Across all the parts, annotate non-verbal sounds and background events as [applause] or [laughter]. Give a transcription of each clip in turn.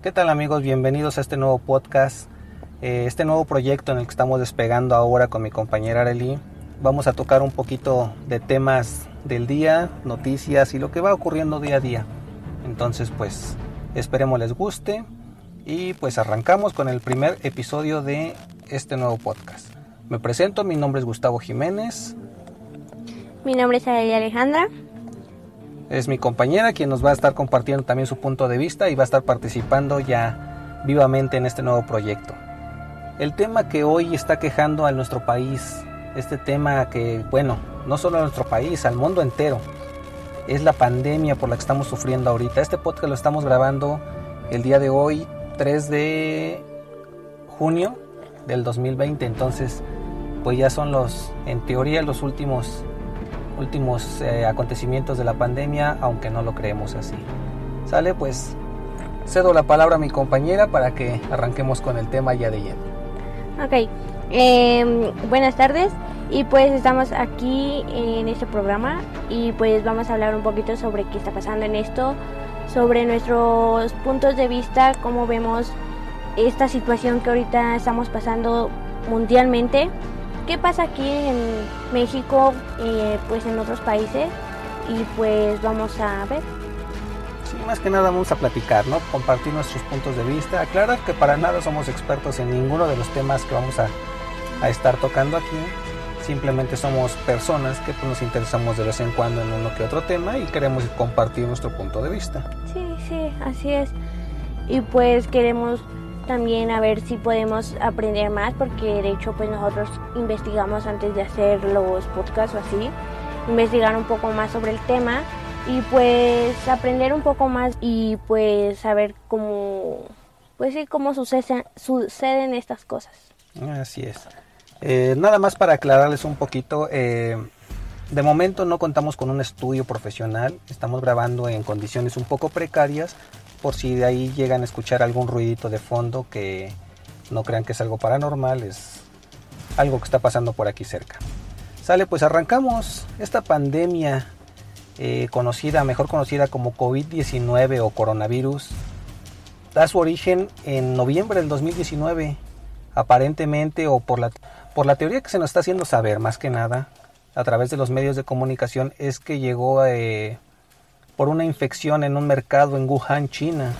¿Qué tal amigos? Bienvenidos a este nuevo podcast, eh, este nuevo proyecto en el que estamos despegando ahora con mi compañera Arely. Vamos a tocar un poquito de temas del día, noticias y lo que va ocurriendo día a día. Entonces pues esperemos les guste y pues arrancamos con el primer episodio de este nuevo podcast. Me presento, mi nombre es Gustavo Jiménez. Mi nombre es Arely Alejandra. Es mi compañera quien nos va a estar compartiendo también su punto de vista y va a estar participando ya vivamente en este nuevo proyecto. El tema que hoy está quejando a nuestro país, este tema que, bueno, no solo a nuestro país, al mundo entero, es la pandemia por la que estamos sufriendo ahorita. Este podcast lo estamos grabando el día de hoy, 3 de junio del 2020, entonces pues ya son los, en teoría, los últimos últimos eh, acontecimientos de la pandemia, aunque no lo creemos así. ¿Sale? Pues cedo la palabra a mi compañera para que arranquemos con el tema ya de lleno. Ok, em, buenas tardes y pues estamos aquí en este programa y pues vamos a hablar un poquito sobre qué está pasando en esto, sobre nuestros puntos de vista, cómo vemos esta situación que ahorita estamos pasando mundialmente qué pasa aquí en México, eh, pues en otros países y pues vamos a ver. Sí, más que nada vamos a platicar, ¿no? Compartir nuestros puntos de vista, aclarar que para nada somos expertos en ninguno de los temas que vamos a, a estar tocando aquí. Simplemente somos personas que pues, nos interesamos de vez en cuando en uno que otro tema y queremos compartir nuestro punto de vista. Sí, sí, así es. Y pues queremos también a ver si podemos aprender más porque de hecho pues nosotros investigamos antes de hacer los podcasts o así, investigar un poco más sobre el tema y pues aprender un poco más y pues saber cómo pues sí cómo suceden, estas cosas. Así es. Eh, nada más para aclararles un poquito, eh, de momento no contamos con un estudio profesional, estamos grabando en condiciones un poco precarias, por si de ahí llegan a escuchar algún ruidito de fondo que no crean que es algo paranormal, es algo que está pasando por aquí cerca. Sale, pues arrancamos esta pandemia eh, conocida, mejor conocida como COVID-19 o coronavirus, da su origen en noviembre del 2019, aparentemente o por la, por la teoría que se nos está haciendo saber más que nada a través de los medios de comunicación es que llegó. Eh, por una infección en un mercado en Wuhan, China.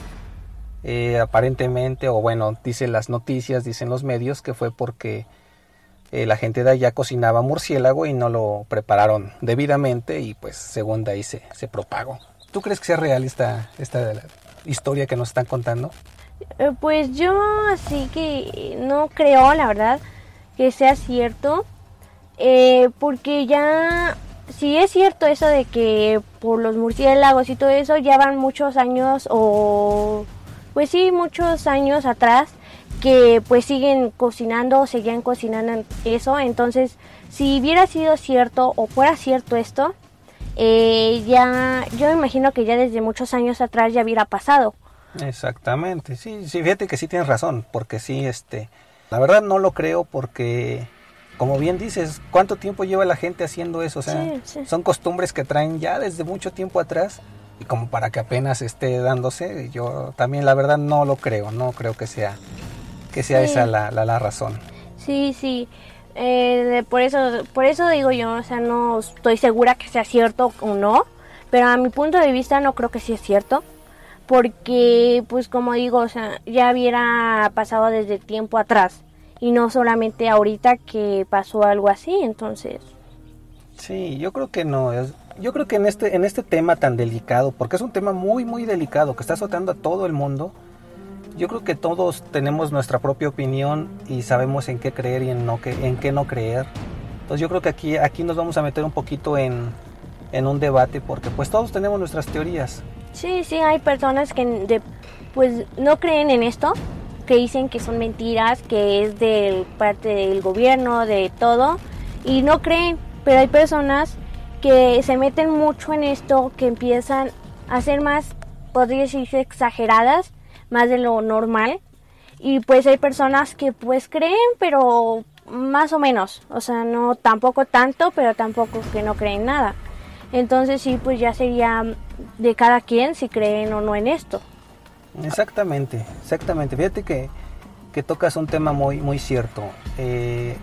Eh, aparentemente, o bueno, dicen las noticias, dicen los medios, que fue porque eh, la gente de allá cocinaba murciélago y no lo prepararon debidamente y pues según de ahí se, propagó. ¿Tú crees que sea real esta, esta historia que nos están contando? Eh, pues yo así que no creo, la verdad, que sea cierto, porque ya si es cierto eso de que por los murciélagos y todo eso ya van muchos años o pues sí, muchos años atrás que pues siguen cocinando, seguían cocinando eso, entonces si hubiera sido cierto o fuera cierto esto, eh, ya yo imagino que ya desde muchos años atrás ya hubiera pasado. Exactamente, sí, sí, fíjate que sí tienes razón, porque sí, este, la verdad no lo creo porque como bien dices, ¿cuánto tiempo lleva la gente haciendo eso? O sea, son costumbres que traen ya desde mucho tiempo atrás y como para que apenas esté dándose, yo también la verdad no lo creo, no creo que sea que sea esa la, la, razón. Sí, sí. Eh, por eso por eso digo yo, o sea, no estoy segura que sea cierto o no, pero a mi punto de vista no creo que sea cierto, porque pues como digo, o sea, ya hubiera pasado desde tiempo atrás y no solamente ahorita que pasó algo así, entonces. Sí, yo creo que no. Yo creo que en este, en este tema tan delicado, porque es un tema muy, muy delicado que está azotando a todo el mundo, yo creo que todos tenemos nuestra propia opinión y sabemos en qué creer y en, no, en qué no creer. Entonces yo creo que aquí, aquí nos vamos a meter un poquito en, en un debate porque pues todos tenemos nuestras teorías. Sí, sí, hay personas que pues no creen en esto, que dicen que son mentiras, que es de parte del gobierno, de todo, y no creen, pero hay personas que se meten mucho en esto, que empiezan a ser más, podría decirse, exageradas, más de lo normal, y pues hay personas que pues creen, pero más o menos, o sea, no tampoco tanto, pero tampoco que no creen nada. Entonces sí, pues ya sería de cada quien si creen o no en esto. Exactamente, exactamente. Fíjate que, que tocas un tema muy, muy cierto. Eh,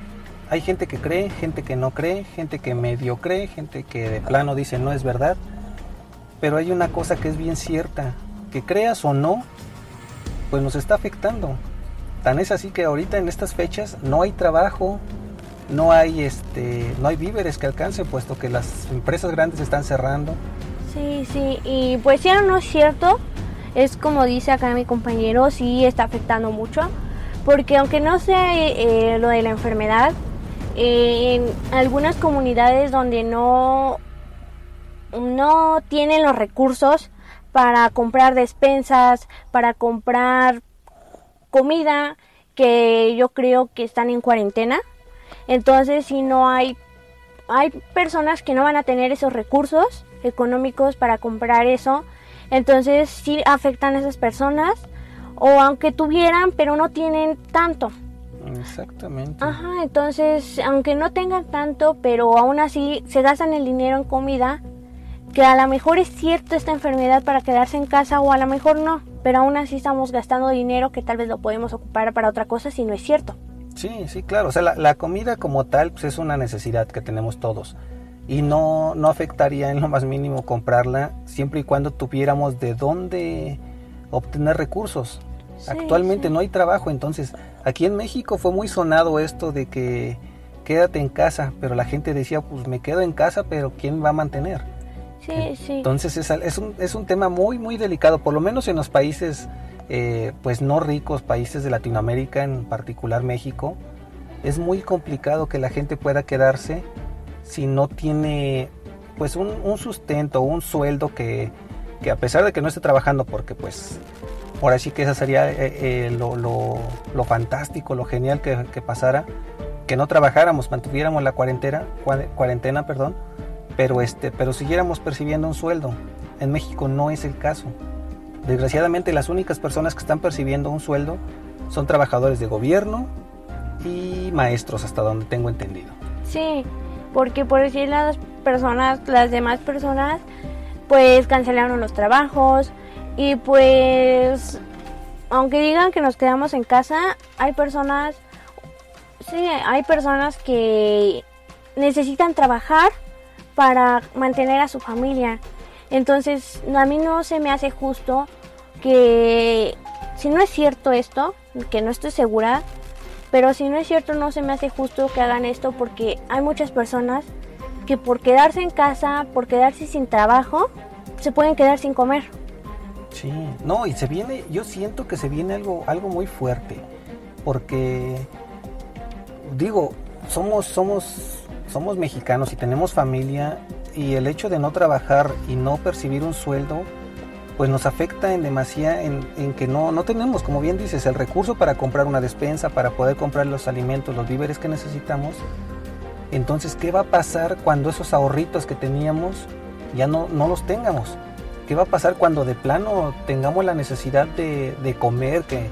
hay gente que cree, gente que no cree, gente que medio cree, gente que de plano dice no es verdad. Pero hay una cosa que es bien cierta, que creas o no, pues nos está afectando. Tan es así que ahorita en estas fechas no hay trabajo, no hay este, no hay víveres que alcancen, puesto que las empresas grandes están cerrando. Sí, sí, y pues si no es cierto, es como dice acá mi compañero, sí está afectando mucho, porque aunque no sea eh, lo de la enfermedad, en algunas comunidades donde no, no tienen los recursos para comprar despensas, para comprar comida, que yo creo que están en cuarentena, entonces, si no hay, hay personas que no van a tener esos recursos económicos para comprar eso, entonces sí afectan a esas personas, o aunque tuvieran, pero no tienen tanto. Exactamente. Ajá, entonces, aunque no tengan tanto, pero aún así se gastan el dinero en comida, que a lo mejor es cierto esta enfermedad para quedarse en casa o a lo mejor no, pero aún así estamos gastando dinero que tal vez lo podemos ocupar para otra cosa si no es cierto. Sí, sí, claro. O sea, la, comida como tal pues es una necesidad que tenemos todos. Y no, no afectaría en lo más mínimo comprarla siempre y cuando tuviéramos de dónde obtener recursos. Actualmente no hay trabajo, entonces aquí en México fue muy sonado esto de que quédate en casa, pero la gente decía, pues me quedo en casa, pero ¿quién va a mantener? Sí, sí. Entonces es, es, un, es un tema muy, muy delicado, por lo menos en los países eh, pues no ricos países de Latinoamérica, en particular México, es muy complicado que la gente pueda quedarse si no tiene pues un, sustento, un sueldo que, a pesar de que no esté trabajando, porque pues por así que eso sería eh, eh, lo, fantástico, lo genial que, pasara, que no trabajáramos, mantuviéramos la cuarentena, cuarentena, perdón, pero este, pero siguiéramos percibiendo un sueldo. En México no es el caso. Desgraciadamente las únicas personas que están percibiendo un sueldo son trabajadores de gobierno y maestros, hasta donde tengo entendido. Sí, porque por decir las personas, las demás personas, pues cancelaron los trabajos y pues, aunque digan que nos quedamos en casa, hay personas, sí, hay personas que necesitan trabajar para mantener a su familia. Entonces, a mí no se me hace justo que si no es cierto esto, que no estoy segura, pero si no es cierto no se me hace justo que hagan esto porque hay muchas personas que por quedarse en casa, por quedarse sin trabajo, se pueden quedar sin comer. Sí, no, y se viene, yo siento que se viene algo, algo muy fuerte, porque digo, somos, somos, somos mexicanos y tenemos familia y el hecho de no trabajar y no percibir un sueldo, pues nos afecta en demasía en, que no, no tenemos, como bien dices, el recurso para comprar una despensa, para poder comprar los alimentos, los víveres que necesitamos. Entonces, ¿qué va a pasar cuando esos ahorritos que teníamos ya no, no los tengamos? ¿Qué va a pasar cuando de plano tengamos la necesidad de, de comer, que,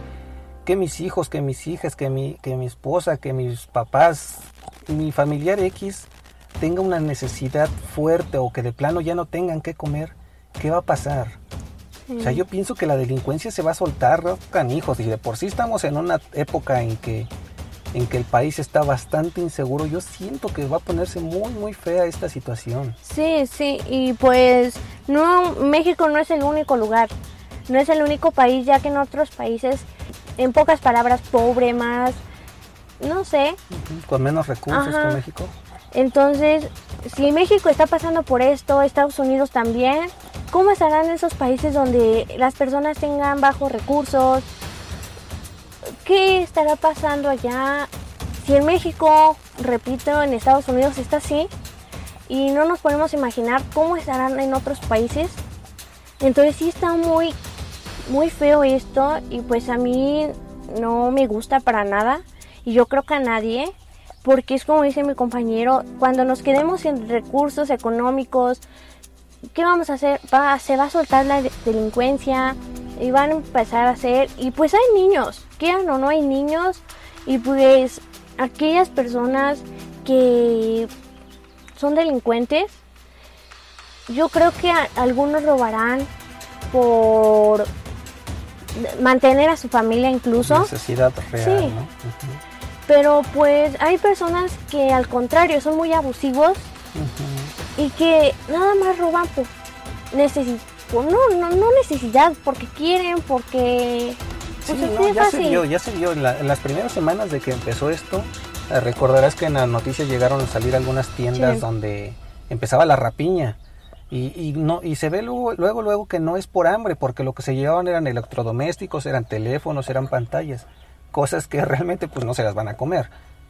que mis hijos, que mis hijas, que mi, que mi esposa, que mis papás, mi familiar X tenga una necesidad fuerte o que de plano ya no tengan que comer? ¿Qué va a pasar? O sea, yo pienso que la delincuencia se va a soltar, canijos, y de por sí estamos en una época en que, en que el país está bastante inseguro. Yo siento que va a ponerse muy, muy fea esta situación. Sí, sí, y pues no, México no es el único lugar, no es el único país, ya que en otros países, en pocas palabras, pobre, más, no sé. Con menos recursos que México. Entonces, si México está pasando por esto, Estados Unidos también, ¿cómo estarán esos países donde las personas tengan bajos recursos? ¿Qué estará pasando allá? Si en México, repito, en Estados Unidos está así, y no nos podemos imaginar cómo estarán en otros países. Entonces sí está muy, muy feo esto y pues a mí no me gusta para nada y yo creo que a nadie porque es como dice mi compañero, cuando nos quedemos sin recursos económicos, ¿qué vamos a hacer? Va, se va a soltar la delincuencia y van a empezar a hacer, y pues hay niños, quieran o no hay niños, y pues aquellas personas que son delincuentes, yo creo que algunos robarán por mantener a su familia incluso. Necesidad real, Sí. ¿no? Pero pues hay personas que al contrario son muy abusivos Ujú. Y que nada más roban por necesidad. No, no, no necesidad, porque quieren, porque... Sí, Pues no, ya se vio, ya se vio. En, la- en las primeras semanas de que empezó esto, eh, recordarás que en las noticias llegaron a salir algunas tiendas Sí. donde empezaba la rapiña. Y, y no y se ve luego, luego, luego que no es por hambre, porque lo que se llevaban eran electrodomésticos, eran teléfonos, eran pantallas, cosas que [laughs] realmente pues no se las van a comer.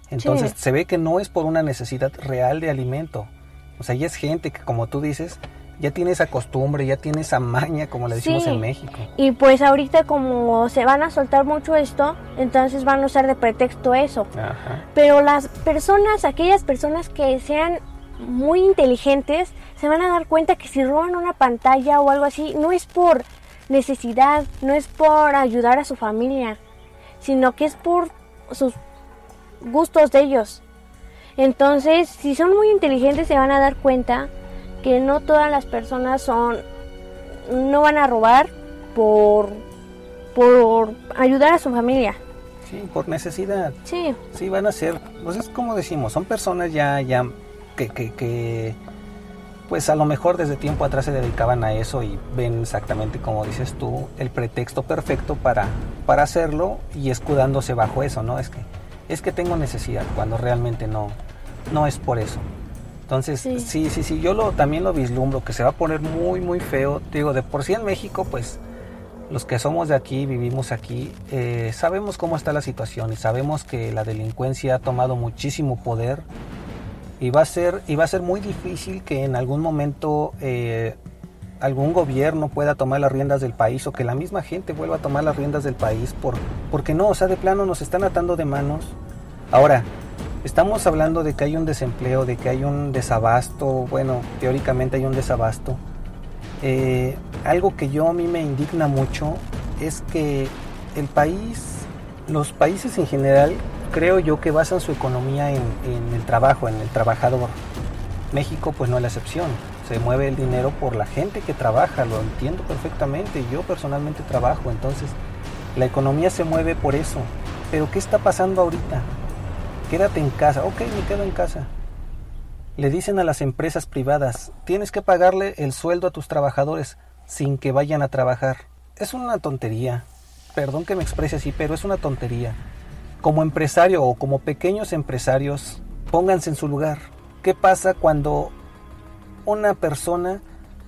Entonces Sí. se ve que no es por una necesidad real de alimento. O sea, ya es gente que como tú dices, ya tiene esa costumbre, ya tiene esa maña, como le decimos Sí. en México. Y pues ahorita como se van a soltar mucho esto, entonces van a usar de pretexto eso. Ajá. Pero las personas, aquellas personas que sean muy inteligentes, se van a dar cuenta que si roban una pantalla o algo así, no es por necesidad, no es por ayudar a su familia, sino que es por sus gustos de ellos. Entonces, si son muy inteligentes, se van a dar cuenta que no todas las personas son, no van a robar por, por ayudar a su familia. Sí, por necesidad. Sí, Sí, van a ser, pues es como decimos, son personas ya, ya que, que, que, pues a lo mejor desde tiempo atrás se dedicaban a eso y ven exactamente como dices tú, el pretexto perfecto para, para hacerlo y escudándose bajo eso, ¿no? Es que, es que tengo necesidad, cuando realmente no, no es por eso. Entonces, Sí. sí, sí, sí, yo lo, también lo vislumbro, que se va a poner muy, muy feo. Digo, de por sí en México, pues los que somos de aquí, vivimos aquí, eh, sabemos cómo está la situación y sabemos que la delincuencia ha tomado muchísimo poder y va a ser, y va a ser muy difícil que en algún momento eh, algún gobierno pueda tomar las riendas del país o que la misma gente vuelva a tomar las riendas del país por, porque no, o sea, de plano nos están atando de manos. Ahora, estamos hablando de que hay un desempleo, de que hay un desabasto, bueno, teóricamente hay un desabasto. Eh, algo que yo a mí me indigna mucho es que el país, los países en general, creo yo que basan su economía en, en el trabajo, en el trabajador. México pues no es la excepción. Se mueve el dinero por la gente que trabaja, lo entiendo perfectamente. Yo personalmente trabajo, entonces la economía se mueve por eso. Pero ¿qué está pasando ahorita? Quédate en casa. Ok, me quedo en casa. Le dicen a las empresas privadas, tienes que pagarle el sueldo a tus trabajadores sin que vayan a trabajar. Es una tontería. Perdón que me exprese así, pero es una tontería. Como empresario o como pequeños empresarios, pónganse en su lugar. ¿Qué pasa cuando una persona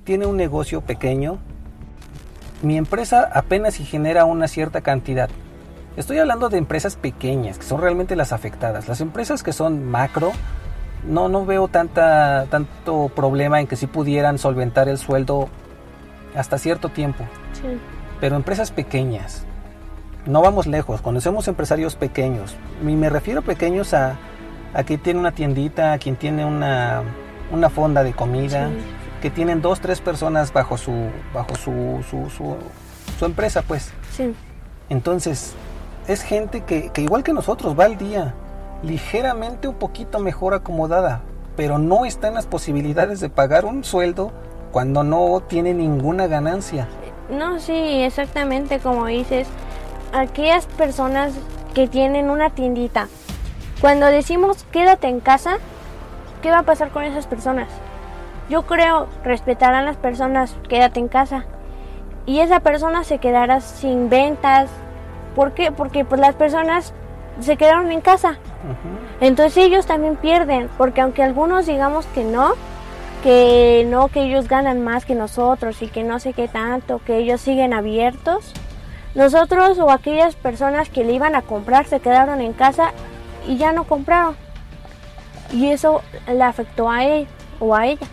tiene un negocio pequeño? Mi empresa apenas si genera una cierta cantidad. Estoy hablando de empresas pequeñas, que son realmente las afectadas. Las empresas que son macro, no, no veo tanta, tanto problema en que si pudieran solventar el sueldo hasta cierto tiempo. sí. Pero empresas pequeñas, no vamos lejos, conocemos empresarios pequeños. Y me refiero pequeños a, a quien tiene una tiendita, a quien tiene una, una fonda de comida, Sí. que tienen dos, tres personas bajo su, bajo su, su, su, su empresa, pues. Sí, Entonces, es gente que, que igual que nosotros va al día, ligeramente un poquito mejor acomodada, pero no está en las posibilidades de pagar un sueldo cuando no tiene ninguna ganancia. no, sí, exactamente como dices. Aquellas personas que tienen una tiendita, cuando decimos quédate en casa, ¿qué va a pasar con esas personas? Yo creo respetarán las personas, quédate en casa. Y esa persona se quedará sin ventas. ¿Por qué? Porque pues las personas se quedaron en casa. Entonces ellos también pierden, porque aunque algunos digamos que no, que no, que ellos ganan más que nosotros y que no sé qué tanto, que ellos siguen abiertos, nosotros o aquellas personas que le iban a comprar se quedaron en casa y ya no compraron. Y eso le afectó a él o a ella.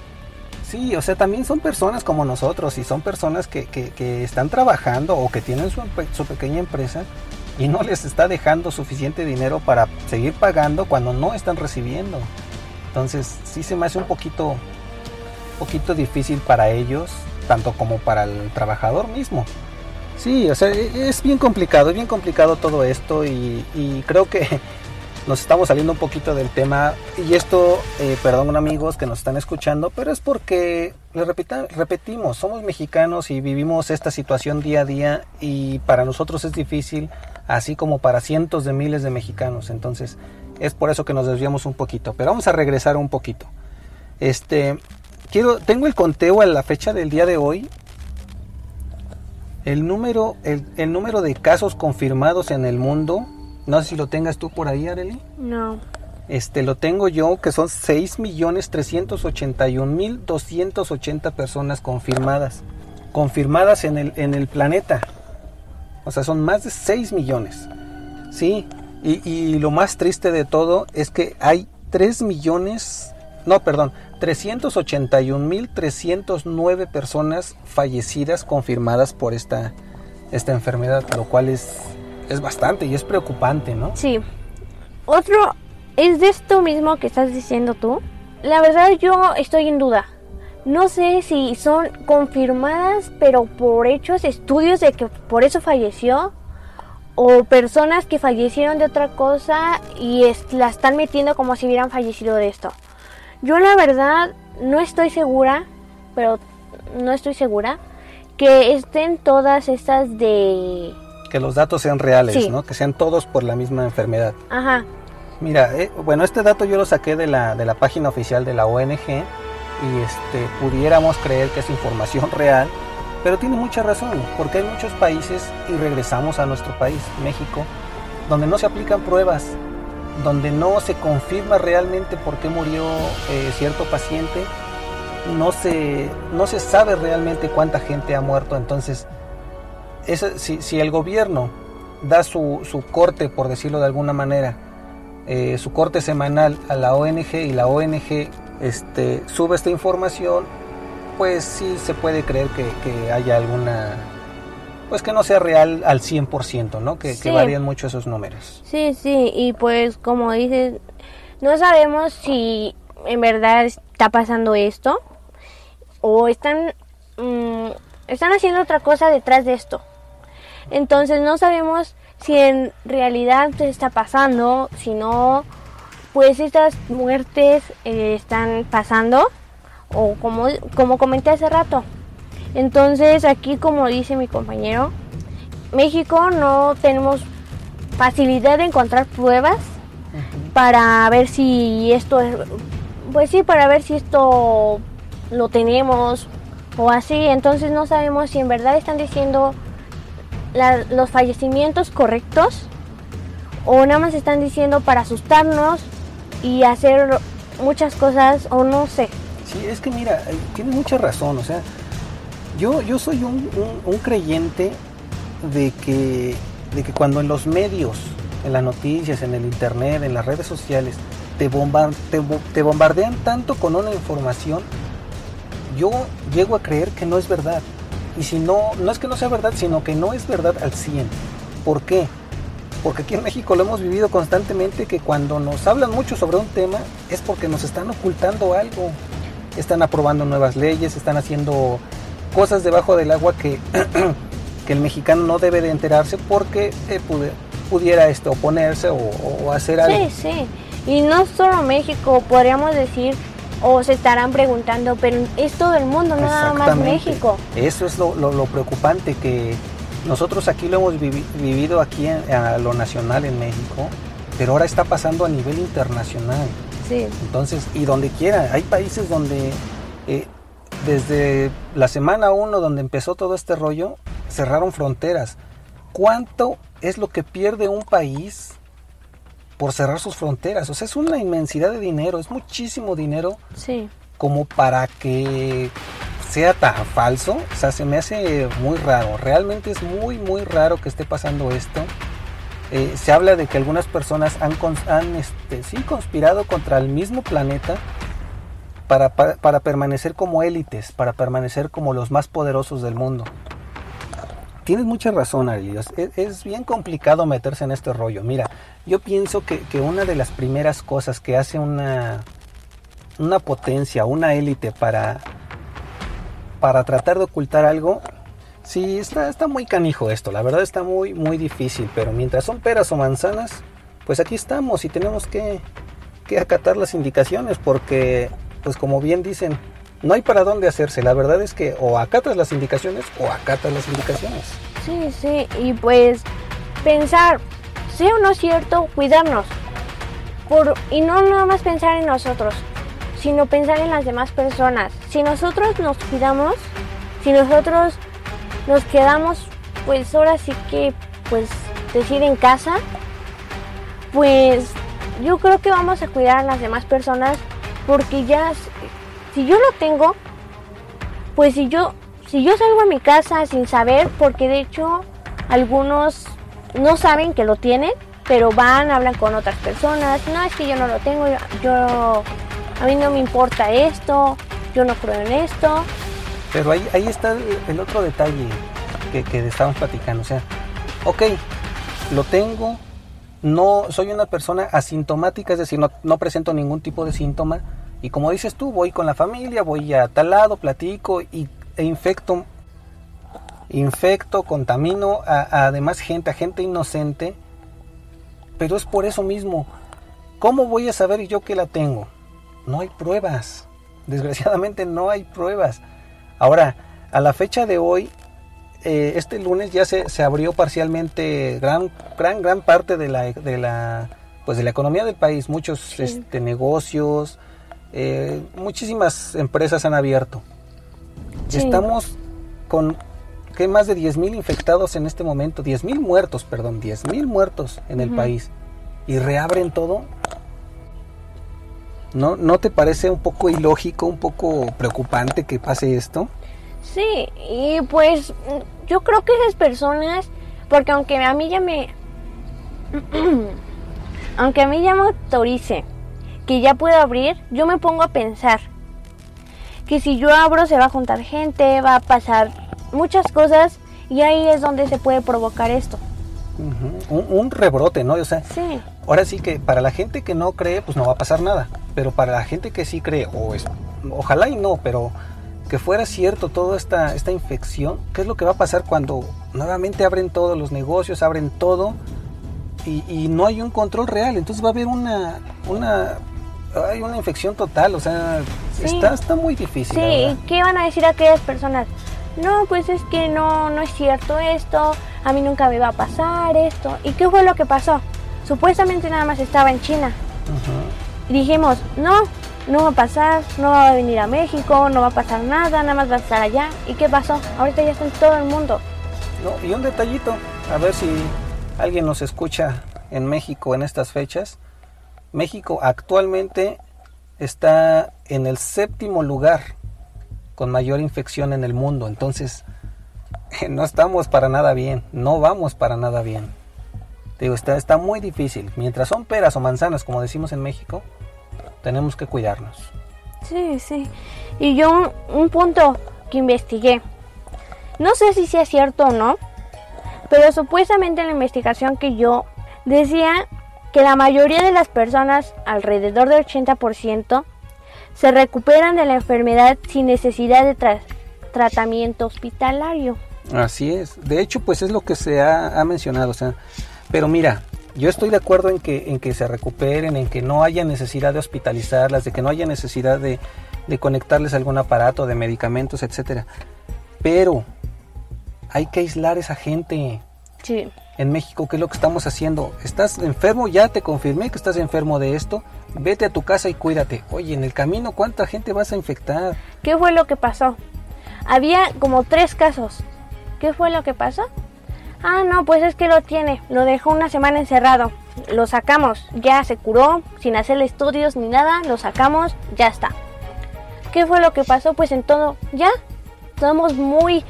Sí, o sea, también son personas como nosotros y son personas que, que- están trabajando o que tienen su, empe- su pequeña empresa y no les está dejando suficiente dinero para seguir pagando cuando no están recibiendo. Entonces, sí se me hace un poquito, poquito difícil para ellos, tanto como para el trabajador mismo. Sí, o sea, e- es bien complicado, es bien complicado todo esto y creo que nos estamos saliendo un poquito del tema y esto, eh, perdón amigos que nos están escuchando, pero es porque, le repetimos, somos mexicanos y vivimos esta situación día a día y para nosotros es difícil, así como para cientos de miles de mexicanos. Entonces, es por eso que nos desviamos un poquito, pero vamos a regresar un poquito. Este, quiero, tengo el conteo a la fecha del día de hoy. El número, el número de casos confirmados en el mundo no sé si lo tengas tú por ahí, Areli. No. Este, lo tengo yo, que son 6.381.280 personas confirmadas. Confirmadas en el, en el planeta. O sea, son más de 6 millones. Sí, y, y lo más triste de todo es que hay 3 millones, no, perdón, 381.309 personas fallecidas confirmadas por esta, esta enfermedad, lo cual es es bastante y es preocupante, ¿no? Sí. Otro es de esto mismo que estás diciendo tú. La verdad yo estoy en duda. No sé si son confirmadas, pero por hechos, estudios de que por eso falleció, o personas que fallecieron de otra cosa y la están metiendo como si hubieran fallecido de esto. Yo la verdad no estoy segura, pero no estoy segura que estén todas estas de que los datos sean reales, ¿no? Que sean todos por la misma enfermedad. Ajá. Mira, eh, bueno, este dato yo lo saqué de la, de la página oficial de la ONG y este, pudiéramos creer que es información [laughs] real, pero tiene mucha razón, porque hay muchos países, y regresamos a nuestro país, México, donde no se aplican pruebas, donde no se confirma realmente por qué murió eh, cierto paciente, no se, no se sabe realmente cuánta gente ha muerto, entonces si, el gobierno da su, su, corte, por decirlo de alguna manera, eh, su corte semanal a la ONG y la ONG este, sube esta información, pues sí se puede creer que, haya alguna, pues que no sea real al 100%, ¿no? Que, que varían mucho esos números. Sí, sí, y pues como dices, no sabemos si en verdad está pasando esto o están, mm, están haciendo otra cosa detrás de esto. Entonces no sabemos si en realidad se está pasando, si no, pues estas muertes eh, están pasando, o como, como comenté hace rato. Entonces aquí, como dice mi compañero, México no tenemos facilidad de encontrar pruebas para ver si esto es, pues sí, para ver si esto lo tenemos o así. Entonces no sabemos si en verdad están diciendo los fallecimientos correctos o nada más están diciendo para asustarnos y hacer muchas cosas o no sé. Sí, es que mira, eh, tienes mucha razón, o sea, yo, yo soy un, creyente de que, de que cuando en los medios, en las noticias, en el internet, en las redes sociales, te, te bombardean tanto con una información, yo llego a creer que no es verdad. Y si no, no es que no sea verdad, sino que no es verdad al 100. ¿Por qué? Porque aquí en México lo hemos vivido constantemente que cuando nos hablan mucho sobre un tema es porque nos están ocultando algo. Están aprobando nuevas leyes, están haciendo cosas debajo del agua que, [clears throat] que el mexicano no debe de enterarse porque eh, pudiera esto, oponerse o, o hacer algo. Sí, sí. Y no solo México, podríamos decir o se estarán preguntando, pero es todo el mundo, no nada más México. Eso es lo, lo, preocupante, que nosotros aquí lo hemos vivido aquí a lo nacional en México, pero ahora está pasando a nivel internacional. Sí. Entonces, y donde quiera, hay países donde eh, desde la semana 1 donde empezó todo este rollo, cerraron fronteras. ¿Cuánto es lo que pierde un país por cerrar sus fronteras. O sea, es una inmensidad de dinero, es muchísimo dinero. Sí. Como para que sea tan falso. O sea, se me hace muy raro. Realmente es muy, muy raro que esté pasando esto. Eh, se habla de que algunas personas han, han este, sí, conspirado contra el mismo planeta para, para permanecer como élites, para permanecer como los más poderosos del mundo. Tienes mucha razón, Ari. Es, bien complicado meterse en este rollo. Mira, yo pienso que, una de las primeras cosas que hace una, una potencia, una élite para, para tratar de ocultar algo, sí, está, está muy canijo esto. La verdad está muy, muy difícil. Pero mientras son peras o manzanas, pues aquí estamos y tenemos que, que acatar las indicaciones porque, pues como bien dicen, no hay para dónde hacerse. La verdad es que o acatas las indicaciones o acatas las indicaciones. Sí, sí, y pues pensar, sea o no cierto, cuidarnos. Y no nada más pensar en nosotros, sino pensar en las demás personas. Si nosotros nos cuidamos, si nosotros nos quedamos, pues ahora sí que, pues decir en casa, pues yo creo que vamos a cuidar a las demás personas porque ya si yo lo tengo, pues si yo si yo salgo a mi casa sin saber, porque de hecho algunos no saben que lo tienen, pero van, hablan con otras personas, no es que yo no lo tengo, yo, a mí no me importa esto, yo no creo en esto. Pero ahí, ahí está el, otro detalle que, que estábamos platicando, o sea, ok, lo tengo, no soy una persona asintomática, es decir, no, no presento ningún tipo de síntoma, y como dices tú, voy con la familia, voy a tal lado, platico y, e infecto, infecto, contamino a, además gente, a gente inocente. Pero es por eso mismo. ¿Cómo voy a saber yo que la tengo? No hay pruebas. Desgraciadamente no hay pruebas. Ahora, a la fecha de hoy, eh, este lunes ya se, se, abrió parcialmente gran, gran, gran parte de la, de la, pues de la economía del país. Muchos este, negocios, eh, muchísimas empresas han abierto. Estamos con que más de 10.000 infectados en este momento, 10.000 muertos, perdón, 10.000 muertos en el país. Y reabren todo. ¿No, ¿No te parece un poco ilógico, un poco preocupante que pase esto? Sí, y pues yo creo que esas personas, porque aunque a mí ya me... [clears throat] aunque a mí ya me autorice que ya puedo abrir, yo me pongo a pensar que si yo abro se va a juntar gente, va a pasar muchas cosas y ahí es donde se puede provocar esto. un, rebrote, ¿no? O sea, sí. ahora sí que para la gente que no cree, pues no va a pasar nada, pero para la gente que sí cree, o es, ojalá y no, pero que fuera cierto toda esta, esta infección, ¿qué es lo que va a pasar cuando nuevamente abren todos los negocios, abren todo y, y no hay un control real? Entonces va a haber una, una hay una infección total, o sea, está, está muy difícil. Sí, ¿qué van a decir aquellas personas? No, pues es que no, no es cierto esto, a mí nunca me va a pasar esto. ¿Y qué fue lo que pasó? Supuestamente nada más estaba en China. Y dijimos, no, no va a pasar, no va a venir a México, no va a pasar nada, nada más va a estar allá. ¿Y qué pasó? Ahorita ya está en todo el mundo. No, y un detallito, a ver si alguien nos escucha en México en estas fechas. México actualmente está en el séptimo lugar con mayor infección en el mundo. Entonces, [laughs] no estamos para nada bien, no vamos para nada bien. Digo, está, está muy difícil. Mientras son peras o manzanas, como decimos en México, tenemos que cuidarnos. Sí, sí. Y yo un, un punto que investigué, no sé si sea cierto o no, pero supuestamente la investigación que yo decía que la mayoría de las personas, alrededor del 80%, se recuperan de la enfermedad sin necesidad de tratamiento hospitalario. Así es. De hecho, pues es lo que se ha, mencionado. O sea, pero mira, yo estoy de acuerdo en que, en que se recuperen, en que no haya necesidad de hospitalizarlas, de que no haya necesidad de, de conectarles algún aparato, de medicamentos, etcétera. Pero hay que aislar a esa gente. Sí en México, ¿qué es lo que estamos haciendo? ¿Estás enfermo? Ya te confirmé que estás enfermo de esto. Vete a tu casa y cuídate. Oye, en el camino, ¿cuánta gente vas a infectar? ¿Qué fue lo que pasó? Había como tres casos. ¿Qué fue lo que pasó? Ah, no, pues es que lo tiene. Lo dejó una semana encerrado. Lo sacamos. Ya se curó, sin hacerle estudios ni nada. Lo sacamos, ya está. ¿Qué fue lo que pasó? Pues en todo, ya. Estamos muy,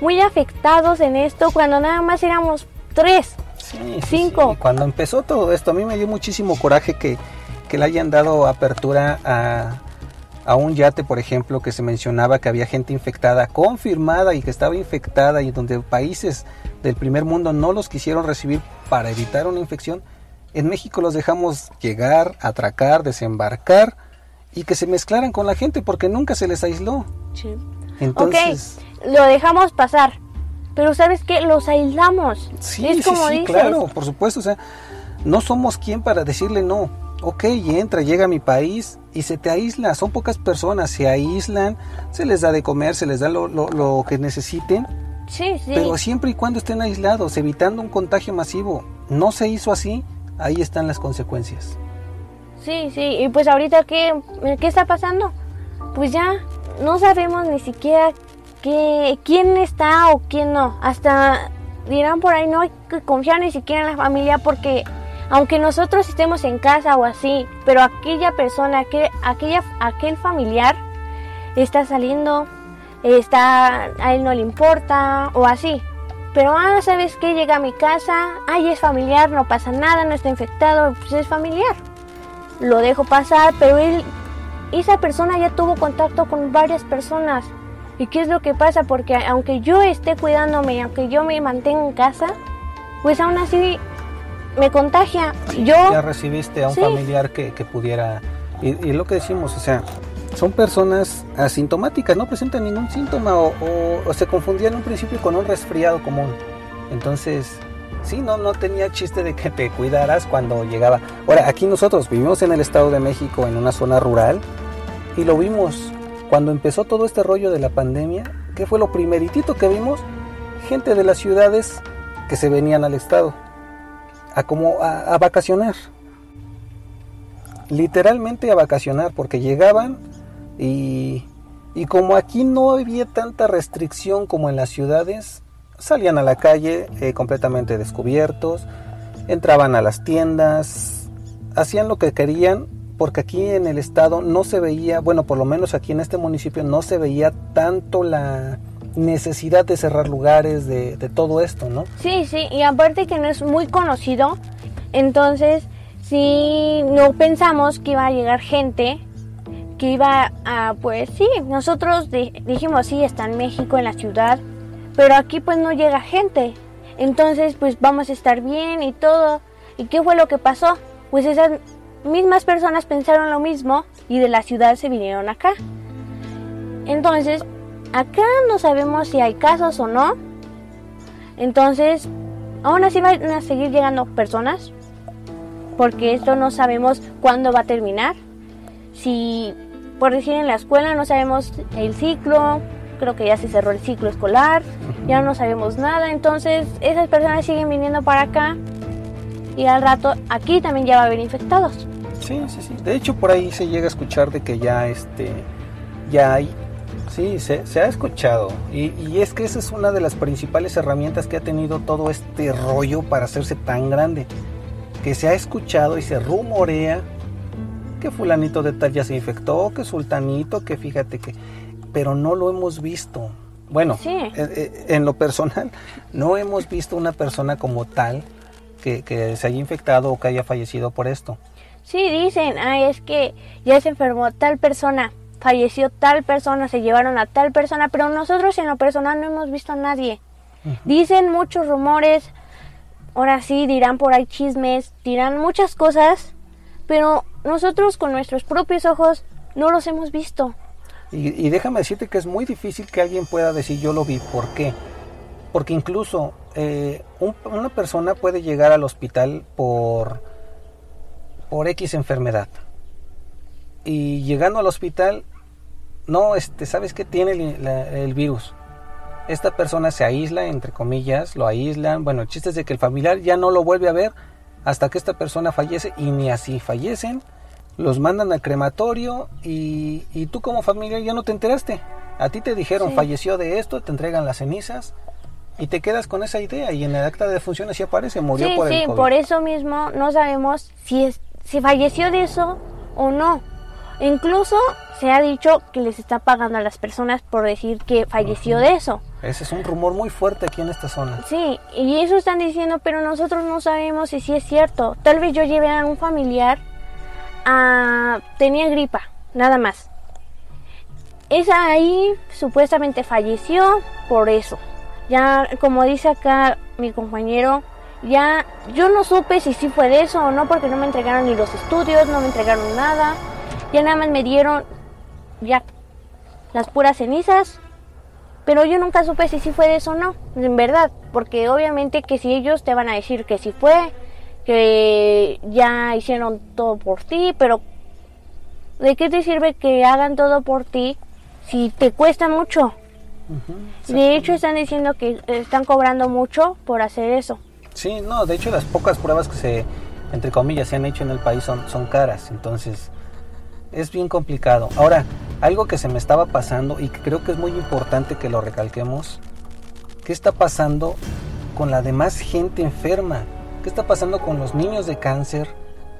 muy afectados en esto cuando nada más éramos tres, cinco. Cuando empezó todo esto, a mí me dio muchísimo coraje que, le hayan dado apertura a, a un yate, por ejemplo, que se mencionaba que había gente infectada, confirmada y que estaba infectada y donde países del primer mundo no los quisieron recibir para evitar una infección. En México los dejamos llegar, atracar, desembarcar y que se mezclaran con la gente porque nunca se les aisló. Sí. Entonces, lo dejamos pasar pero ¿sabes qué? Los aislamos. Sí, es como sí, claro, por supuesto. O sea, no somos quien para decirle no. Ok, entra, llega a mi país y se te aísla. Son pocas personas, se aíslan, se les da de comer, se les da lo, lo, que necesiten. Sí, sí. Pero siempre y cuando estén aislados, evitando un contagio masivo. No se hizo así, ahí están las consecuencias. Sí, sí. Y pues ahorita, ¿qué, qué está pasando? Pues ya no sabemos ni siquiera qué, quién está o quién no. Hasta dirán por ahí, no hay que confiar ni siquiera en la familia porque aunque nosotros estemos en casa o así, pero aquella persona, aquel, aquella, aquel familiar está saliendo, está, a él no le importa o así. Pero, ah, ¿sabes qué? Llega a mi casa, ay, es familiar, no pasa nada, no está infectado, pues es familiar. Lo dejo pasar, pero él, esa persona ya tuvo contacto con varias personas. ¿Y qué es lo que pasa? Porque aunque yo esté cuidándome, aunque yo me mantenga en casa, pues aún así me contagia. Yo ya recibiste a un familiar que, pudiera y, lo que decimos, o sea, son personas asintomáticas, no presentan ningún síntoma o, se confundían en un principio con un resfriado común. Entonces, sí, no, no tenía chiste de que te cuidaras cuando llegaba. Ahora, aquí nosotros vivimos en el Estado de México, en una zona rural, y lo vimos cuando empezó todo este rollo de la pandemia. ¿Qué fue lo primeritito que vimos? Gente de las ciudades que se venían al Estado a como a, vacacionar. Literalmente a vacacionar, porque llegaban y, y como aquí no había tanta restricción como en las ciudades, salían a la calle eh, completamente descubiertos, entraban a las tiendas, hacían lo que querían, porque aquí en el estado no se veía, bueno, por lo menos aquí en este municipio no se veía tanto la, necesidad de cerrar lugares, de, todo esto, ¿no? Sí, sí, y aparte que no es muy conocido, entonces si no pensamos que iba a llegar gente, que iba a, pues sí, nosotros dijimos, sí, está en México, en la ciudad, pero aquí pues no llega gente, entonces pues vamos a estar bien y todo. ¿Y qué fue lo que pasó? Pues esas mismas personas pensaron lo mismo y de la ciudad se vinieron acá. Entonces, Acá no sabemos si hay casos o no. Entonces, aún así van a seguir llegando personas. Porque esto no sabemos cuándo va a terminar. Si, por decir, en la escuela no sabemos el ciclo. Creo que ya se cerró el ciclo escolar. Ya no sabemos nada. Entonces, esas personas siguen viniendo para acá. Y al rato aquí también ya va a haber infectados. Sí, sí, sí. De hecho, por ahí se llega a escuchar de que ya este ya hay Sí, se, ha escuchado. Y, es que esa es una de las principales herramientas que ha tenido todo este rollo para hacerse tan grande. Que se ha escuchado y se rumorea que fulanito de tal ya se infectó, que sultanito, que fíjate que... Pero no lo hemos visto. Bueno, eh, eh, en lo personal, [laughs] no hemos visto una persona como tal que, que se haya infectado o que haya fallecido por esto. Sí, dicen, ay, es que ya se enfermó tal persona falleció tal persona, se llevaron a tal persona, pero nosotros en lo personal no hemos visto a nadie. Dicen muchos rumores, ahora sí dirán por ahí chismes, dirán muchas cosas, pero nosotros con nuestros propios ojos no los hemos visto. Y, déjame decirte que es muy difícil que alguien pueda decir yo lo vi. ¿Por qué? Porque incluso eh, una persona puede llegar al hospital por, por X enfermedad y llegando al hospital, no, este, ¿sabes qué tiene el, virus? Esta persona se aísla, entre comillas, lo aíslan. Bueno, el chiste es de que el familiar ya no lo vuelve a ver hasta que esta persona fallece y ni así fallecen. Los mandan al crematorio y, y tú como familiar ya no te enteraste. A ti te dijeron falleció de esto, te entregan las cenizas y te quedas con esa idea y en el acta de función así aparece, murió por el Sí, por eso mismo no sabemos si, es, si falleció de eso o no. Incluso se ha dicho que les está pagando a las personas por decir que falleció de eso. Ese es un rumor muy fuerte aquí en esta zona. Sí, y eso están diciendo, pero nosotros no sabemos si sí es cierto. Tal vez yo llevé a un familiar a... tenía gripa, nada más. Esa ahí supuestamente falleció por eso. Ya, como dice acá mi compañero, ya yo no supe si sí fue de eso o no porque no me entregaron ni los estudios, no me entregaron nada. Ya nada más me dieron ya las puras cenizas. Pero yo nunca supe si sí fue de eso o no, en verdad. Porque obviamente que si ellos te van a decir que sí fue, que ya hicieron todo por ti, pero ¿de qué te sirve que hagan todo por ti si te cuesta mucho? De hecho están diciendo que están cobrando mucho por hacer eso. Sí, no, de hecho las pocas pruebas que se, entre comillas, se han hecho en el país son, son caras, entonces es bien complicado. Ahora, algo que se me estaba pasando y que creo que es muy importante que lo recalquemos, ¿qué está pasando con la demás gente enferma? ¿Qué está pasando con los niños de cáncer?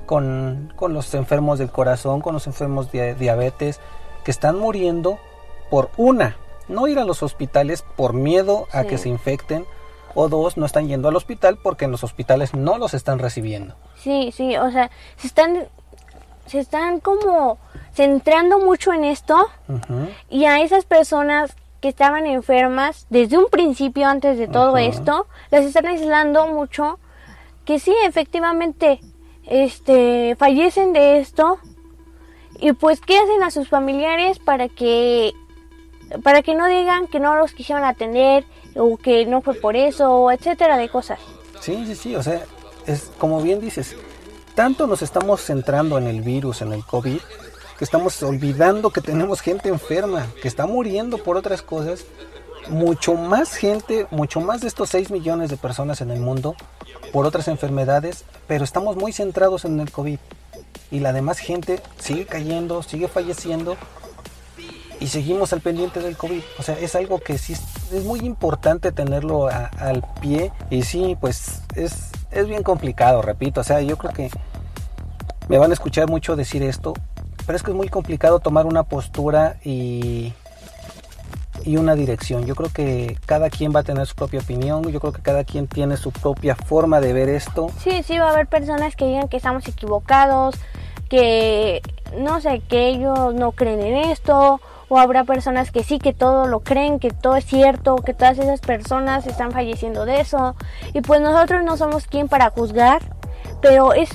Con, con los enfermos del corazón, con los enfermos de diabetes, que están muriendo por una, no ir a los hospitales por miedo a que se infecten, o dos, no están yendo al hospital porque en los hospitales no los están recibiendo. Sí, sí, o sea, se están, se están como centrando mucho en esto y a esas personas que estaban enfermas desde un principio antes de todo esto, las están aislando mucho que sí, efectivamente, este, fallecen de esto. Y pues, ¿qué hacen a sus familiares para que, para que no digan que no los quisieron atender o que no fue por eso, etcétera de cosas? Sí, sí, sí, o sea, es como bien dices, tanto nos estamos centrando en el virus, en el COVID, que estamos olvidando que tenemos gente enferma, que está muriendo por otras cosas. Mucho más gente, mucho más de estos 6 millones de personas en el mundo por otras enfermedades, pero estamos muy centrados en el COVID. Y la demás gente sigue cayendo, sigue falleciendo y seguimos al pendiente del COVID. O sea, es algo que sí es muy importante tenerlo al pie y sí, pues es, es bien complicado, repito. O sea, yo creo que me van a escuchar mucho decir esto, pero es que es muy complicado tomar una postura y y una dirección. Yo creo que cada quien va a tener su propia opinión, yo creo que cada quien tiene su propia forma de ver esto. Sí, sí, va a haber personas que digan que estamos equivocados, que no sé, que ellos no creen en esto, o habrá personas que sí, que todo lo creen, que todo es cierto, que todas esas personas están falleciendo de eso. Y pues nosotros no somos quien para juzgar, pero es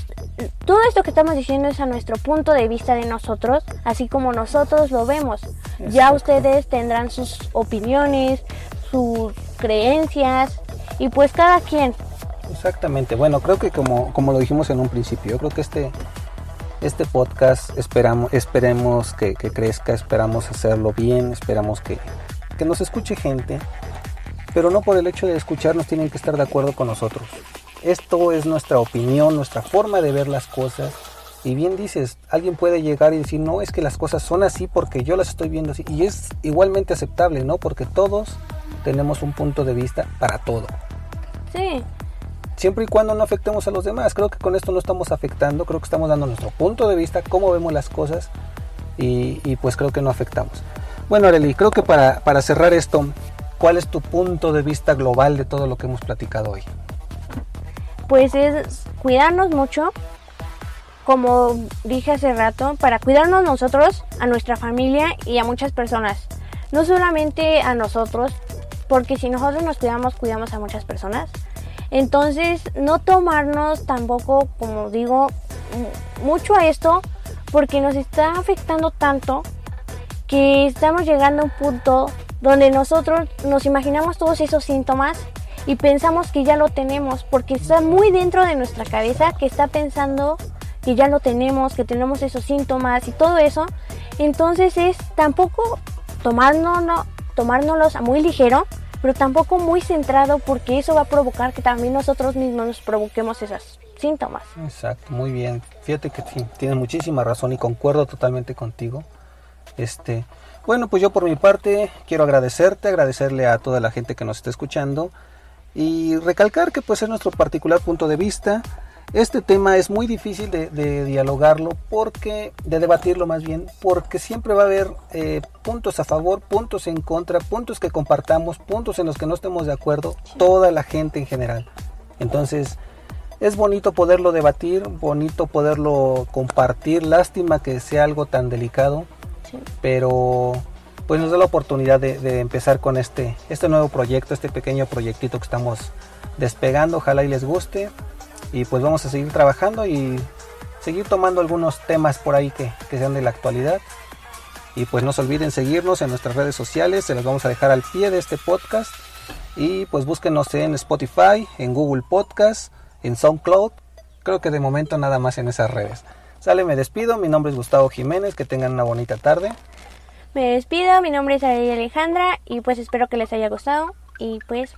todo esto que estamos diciendo es a nuestro punto de vista de nosotros, así como nosotros lo vemos. Ya ustedes tendrán sus opiniones, sus creencias y pues cada quien. Exactamente. Bueno, creo que como, como lo dijimos en un principio, yo creo que este, este podcast esperamos, esperemos que, crezca, esperamos hacerlo bien, esperamos que, que nos escuche gente, pero no por el hecho de escucharnos tienen que estar de acuerdo con nosotros. Esto es nuestra opinión, nuestra forma de ver las cosas. Y bien dices, alguien puede llegar y decir, no, es que las cosas son así porque yo las estoy viendo así. Y es igualmente aceptable, ¿no? Porque todos tenemos un punto de vista para todo. Sí. Siempre y cuando no afectemos a los demás. Creo que con esto no estamos afectando, creo que estamos dando nuestro punto de vista, cómo vemos las cosas y, pues creo que no afectamos. Bueno, Arely, creo que para, para cerrar esto, ¿cuál es tu punto de vista global de todo lo que hemos platicado hoy? pues es cuidarnos mucho, como dije hace rato, para cuidarnos nosotros, a nuestra familia y a muchas personas. No solamente a nosotros, porque si nosotros nos cuidamos, cuidamos a muchas personas. Entonces, no tomarnos tampoco, como digo, mucho a esto, porque nos está afectando tanto que estamos llegando a un punto donde nosotros nos imaginamos todos esos síntomas y pensamos que ya lo tenemos porque está muy dentro de nuestra cabeza que está pensando que ya lo tenemos, que tenemos esos síntomas y todo eso. Entonces es tampoco tomárnoslo, tomárnoslos a muy ligero, pero tampoco muy centrado porque eso va a provocar que también nosotros mismos nos provoquemos esos síntomas. Exacto, muy bien. Fíjate que sí, tienes muchísima razón y concuerdo totalmente contigo. Este, bueno, pues yo por mi parte quiero agradecerte, agradecerle a toda la gente que nos está escuchando y recalcar que pues es nuestro particular punto de vista. Este tema es muy difícil de, dialogarlo porque, de debatirlo más bien, porque siempre va a haber eh, puntos a favor, puntos en contra, puntos que compartamos, puntos en los que no estemos de acuerdo, toda la gente en general. Entonces, es bonito poderlo debatir, bonito poderlo compartir, lástima que sea algo tan delicado, pero pues nos da la oportunidad de, empezar con este, este nuevo proyecto, este pequeño proyectito que estamos despegando. Ojalá y les guste. Y pues vamos a seguir trabajando y seguir tomando algunos temas por ahí que, que sean de la actualidad. Y pues no se olviden seguirnos en nuestras redes sociales, se los vamos a dejar al pie de este podcast. Y pues búsquenos en Spotify, en Google Podcast, en SoundCloud creo que de momento nada más en esas redes. Sale, me despido, mi nombre es Gustavo Jiménez, que tengan una bonita tarde. Me despido, mi nombre es Alejandra y pues espero que les haya gustado y pues